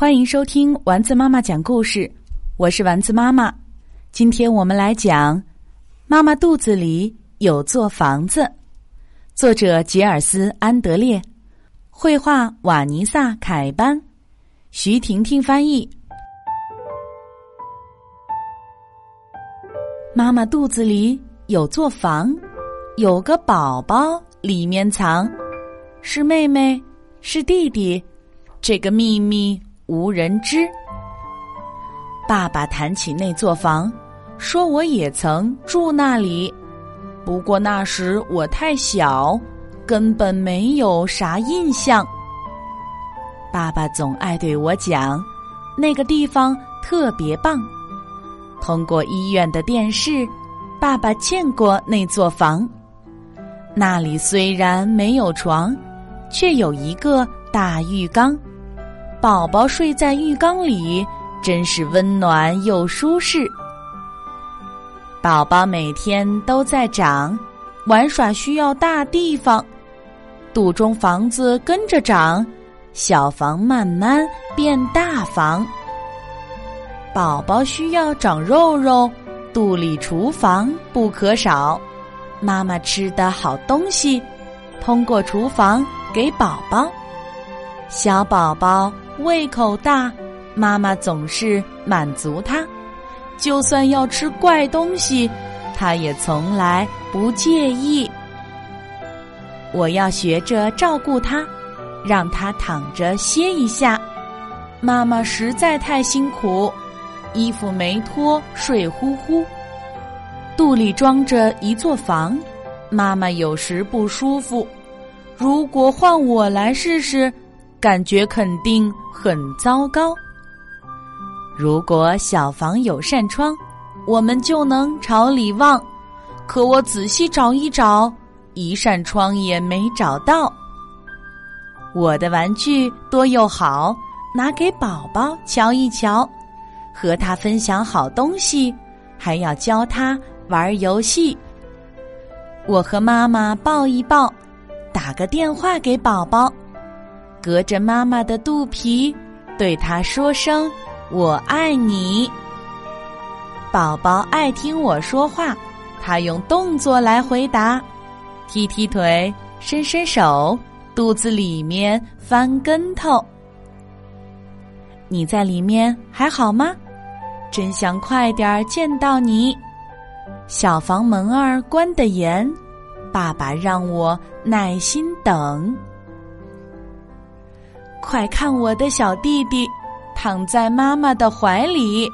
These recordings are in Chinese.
欢迎收听丸子妈妈讲故事，我是丸子妈妈。今天我们来讲《妈妈肚子里有座房子》，作者吉尔斯·安德烈，绘画瓦尼萨·凯班，徐婷婷翻译。妈妈肚子里有座房，有个宝宝里面藏，是妹妹，是弟弟，这个秘密。无人知。爸爸谈起那座房，说我也曾住那里，不过那时我太小，根本没有啥印象。爸爸总爱对我讲，那个地方特别棒。通过医院的电视，爸爸见过那座房。那里虽然没有床，却有一个大浴缸。宝宝睡在浴缸里，真是温暖又舒适。宝宝每天都在长，玩耍需要大地方，肚中房子跟着长，小房慢慢变大房。宝宝需要长肉肉，肚里厨房不可少，妈妈吃的好东西，通过厨房给宝宝。小宝宝。胃口大，妈妈总是满足他，就算要吃怪东西，他也从来不介意。我要学着照顾他，让他躺着歇一下。妈妈实在太辛苦，衣服没脱，睡呼呼。肚里装着一座房，妈妈有时不舒服。如果换我来试试。感觉肯定很糟糕。如果小房有扇窗，我们就能朝里望。可我仔细找一找，一扇窗也没找到。我的玩具多又好，拿给宝宝瞧一瞧，和他分享好东西，还要教他玩游戏。我和妈妈抱一抱，打个电话给宝宝。隔着妈妈的肚皮，对他说声“我爱你”。宝宝爱听我说话，他用动作来回答：踢踢腿，伸伸手，肚子里面翻跟头。你在里面还好吗？真想快点见到你。小房门儿关得严，爸爸让我耐心等。快看我的小弟弟，躺在妈妈的怀里，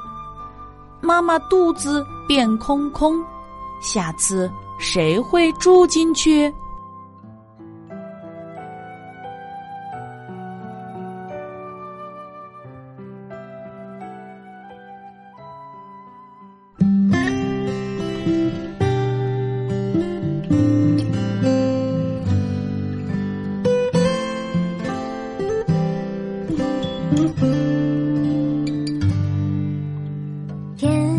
妈妈肚子变空空，下次谁会住进去？